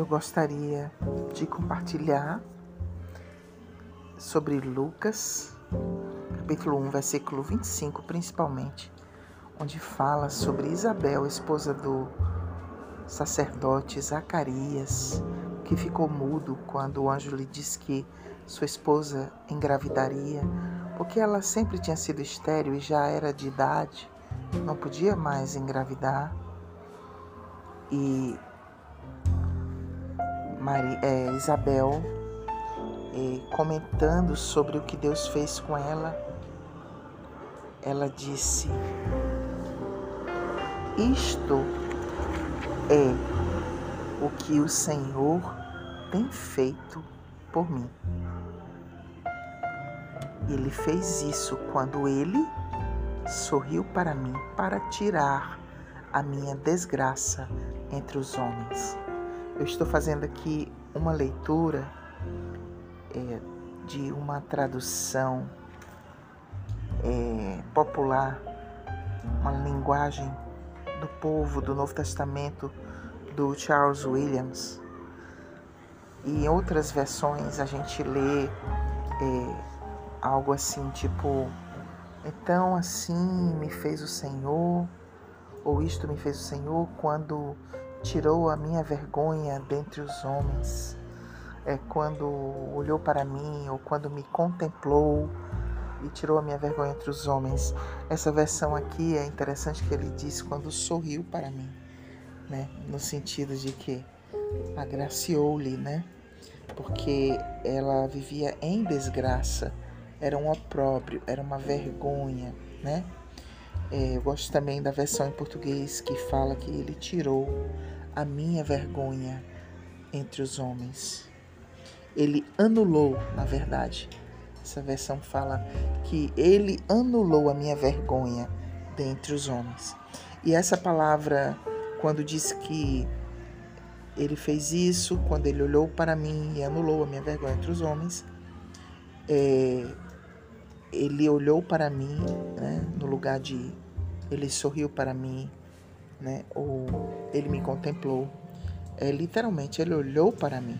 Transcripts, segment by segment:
eu gostaria de compartilhar sobre Lucas, capítulo 1, versículo 25, principalmente, onde fala sobre Isabel, esposa do sacerdote Zacarias, que ficou mudo quando o anjo lhe disse que sua esposa engravidaria, porque ela sempre tinha sido estéril e já era de idade, não podia mais engravidar. E Maria, é, Isabel, é, comentando sobre o que Deus fez com ela, ela disse: Isto é o que o Senhor tem feito por mim. Ele fez isso quando ele sorriu para mim para tirar a minha desgraça entre os homens. Eu estou fazendo aqui uma leitura é, de uma tradução é, popular, uma linguagem do povo do Novo Testamento do Charles Williams. E em outras versões a gente lê é, algo assim, tipo, então assim me fez o Senhor, ou isto me fez o Senhor quando tirou a minha vergonha dentre os homens, é quando olhou para mim, ou quando me contemplou e tirou a minha vergonha entre os homens. Essa versão aqui é interessante que ele diz quando sorriu para mim, né? No sentido de que agraciou-lhe, né? Porque ela vivia em desgraça, era um opróbrio, era uma vergonha, né? É, eu gosto também da versão em português que fala que ele tirou a minha vergonha entre os homens. Ele anulou, na verdade, essa versão fala que ele anulou a minha vergonha dentre os homens. E essa palavra, quando diz que ele fez isso, quando ele olhou para mim e anulou a minha vergonha entre os homens, é, ele olhou para mim, né, no lugar de ele sorriu para mim, né, ou ele me contemplou. É, literalmente, ele olhou para mim.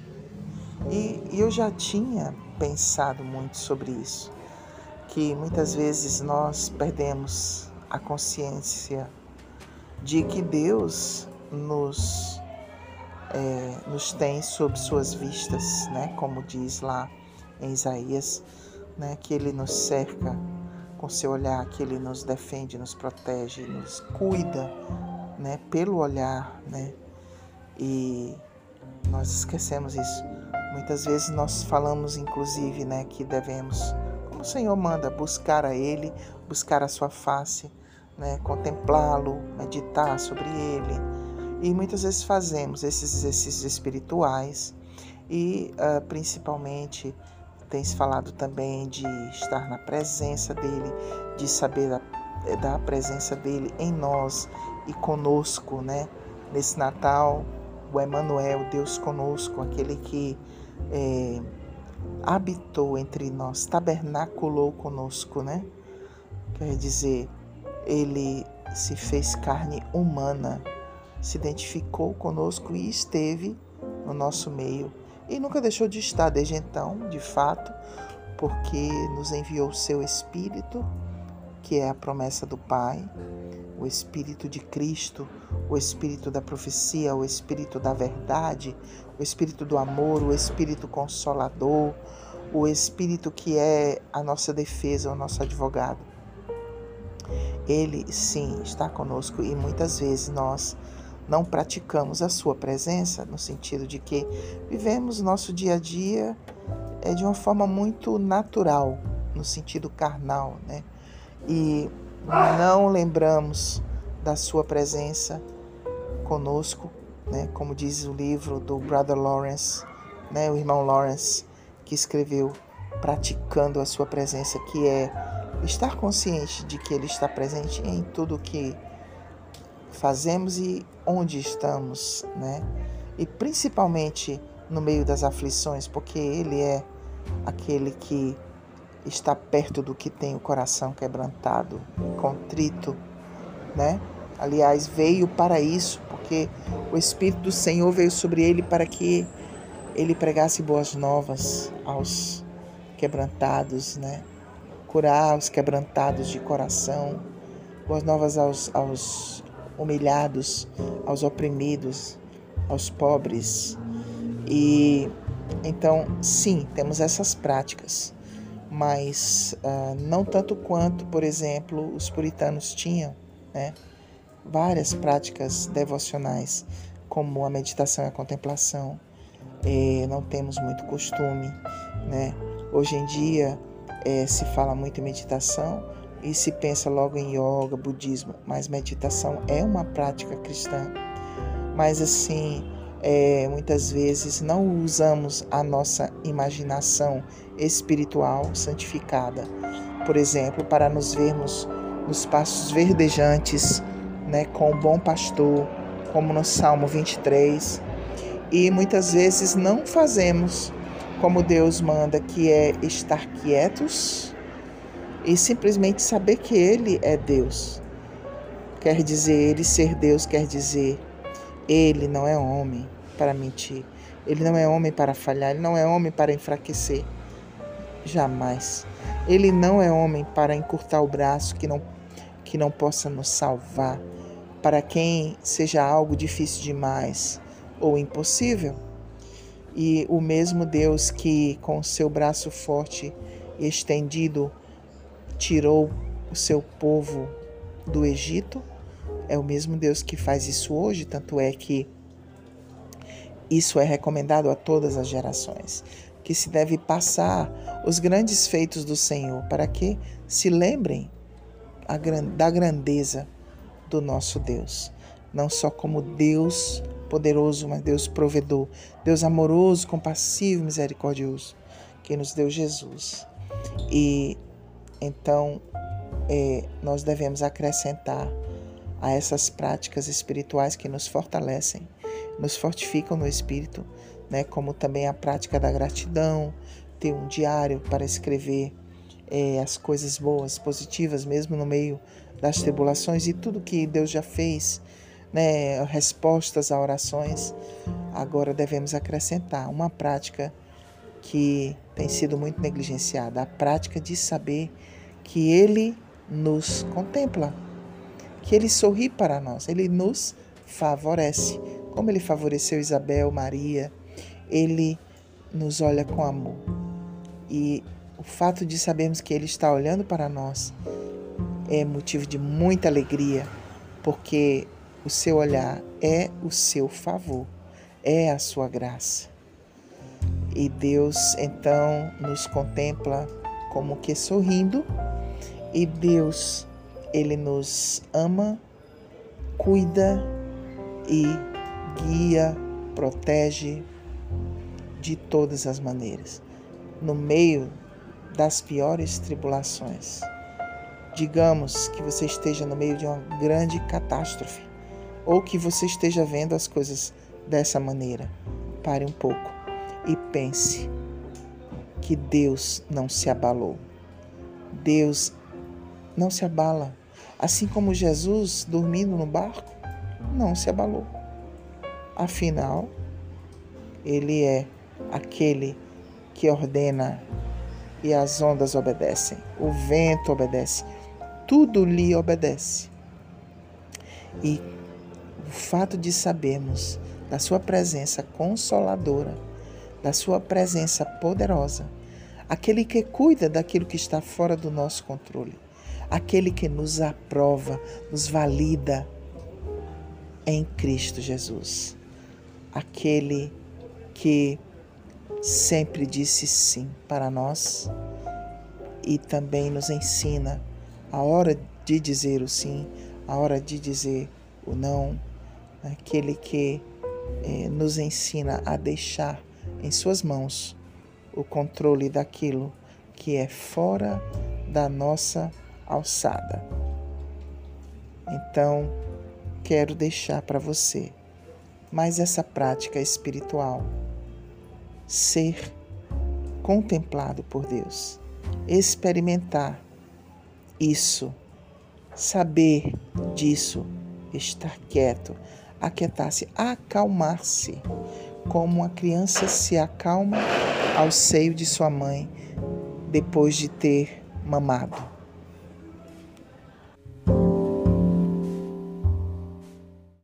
E, e eu já tinha pensado muito sobre isso, que muitas vezes nós perdemos a consciência de que Deus nos, é, nos tem sob suas vistas, né? como diz lá em Isaías, né? que Ele nos cerca com seu olhar, que Ele nos defende, nos protege, nos cuida né? pelo olhar. Né? E nós esquecemos isso. Muitas vezes nós falamos, inclusive, né, que devemos, como o Senhor manda, buscar a Ele, buscar a Sua face, né, contemplá-lo, meditar sobre Ele. E muitas vezes fazemos esses exercícios espirituais e, uh, principalmente, tem se falado também de estar na presença dEle, de saber da, da presença dEle em nós e conosco, né? Nesse Natal, o Emmanuel, Deus conosco, aquele que é, habitou entre nós, tabernaculou conosco, né? Quer dizer, ele se fez carne humana, se identificou conosco e esteve no nosso meio. E nunca deixou de estar desde então, de fato, porque nos enviou o seu Espírito, que é a promessa do Pai, o Espírito de Cristo, o Espírito da profecia, o Espírito da verdade, o Espírito do amor, o Espírito consolador, o Espírito que é a nossa defesa, o nosso advogado. Ele sim está conosco e muitas vezes nós não praticamos a sua presença, no sentido de que vivemos nosso dia a dia é de uma forma muito natural, no sentido carnal, né? E não lembramos da Sua presença conosco, né? como diz o livro do Brother Lawrence, né? o irmão Lawrence, que escreveu Praticando a Sua Presença, que é estar consciente de que Ele está presente em tudo que fazemos e onde estamos, né? E principalmente no meio das aflições, porque Ele é aquele que está perto do que tem o coração quebrantado, contrito, né? Aliás, veio para isso, porque o Espírito do Senhor veio sobre ele para que ele pregasse boas novas aos quebrantados, né? Curar os quebrantados de coração, boas novas aos, aos humilhados, aos oprimidos, aos pobres. E então, sim, temos essas práticas, mas uh, não tanto quanto, por exemplo, os puritanos tinham, né? Várias práticas devocionais, como a meditação e a contemplação. Não temos muito costume, né? Hoje em dia é, se fala muito em meditação e se pensa logo em yoga, budismo, mas meditação é uma prática cristã. Mas assim, é, muitas vezes não usamos a nossa imaginação espiritual santificada, por exemplo, para nos vermos nos passos verdejantes, né, com o bom pastor, como no Salmo 23, e muitas vezes não fazemos como Deus manda, que é estar quietos e simplesmente saber que Ele é Deus. Quer dizer, Ele ser Deus quer dizer ele não é homem para mentir. Ele não é homem para falhar. Ele não é homem para enfraquecer. Jamais. Ele não é homem para encurtar o braço que não, que não possa nos salvar. Para quem seja algo difícil demais ou impossível. E o mesmo Deus que, com seu braço forte estendido, tirou o seu povo do Egito, é o mesmo Deus que faz isso hoje, tanto é que isso é recomendado a todas as gerações, que se deve passar os grandes feitos do Senhor, para que se lembrem da grandeza do nosso Deus, não só como Deus poderoso, mas Deus provedor, Deus amoroso, compassivo, misericordioso, que nos deu Jesus. E então é, nós devemos acrescentar a essas práticas espirituais que nos fortalecem, nos fortificam no espírito, né? como também a prática da gratidão, ter um diário para escrever é, as coisas boas, positivas, mesmo no meio das tribulações e tudo que Deus já fez, né? respostas a orações. Agora devemos acrescentar uma prática que tem sido muito negligenciada, a prática de saber que Ele nos contempla que ele sorri para nós, ele nos favorece. Como ele favoreceu Isabel, Maria, ele nos olha com amor. E o fato de sabermos que ele está olhando para nós é motivo de muita alegria, porque o seu olhar é o seu favor, é a sua graça. E Deus então nos contempla como que sorrindo, e Deus ele nos ama, cuida e guia, protege de todas as maneiras, no meio das piores tribulações. Digamos que você esteja no meio de uma grande catástrofe ou que você esteja vendo as coisas dessa maneira. Pare um pouco e pense que Deus não se abalou. Deus não se abala. Assim como Jesus, dormindo no barco, não se abalou. Afinal, ele é aquele que ordena e as ondas obedecem, o vento obedece, tudo lhe obedece. E o fato de sabermos da Sua presença consoladora, da Sua presença poderosa, aquele que cuida daquilo que está fora do nosso controle aquele que nos aprova, nos valida em Cristo Jesus. Aquele que sempre disse sim para nós e também nos ensina a hora de dizer o sim, a hora de dizer o não, aquele que eh, nos ensina a deixar em Suas mãos o controle daquilo que é fora da nossa alçada. Então, quero deixar para você mais essa prática espiritual. Ser contemplado por Deus, experimentar isso, saber disso. Estar quieto, aquietar-se, acalmar-se, como uma criança se acalma ao seio de sua mãe depois de ter mamado.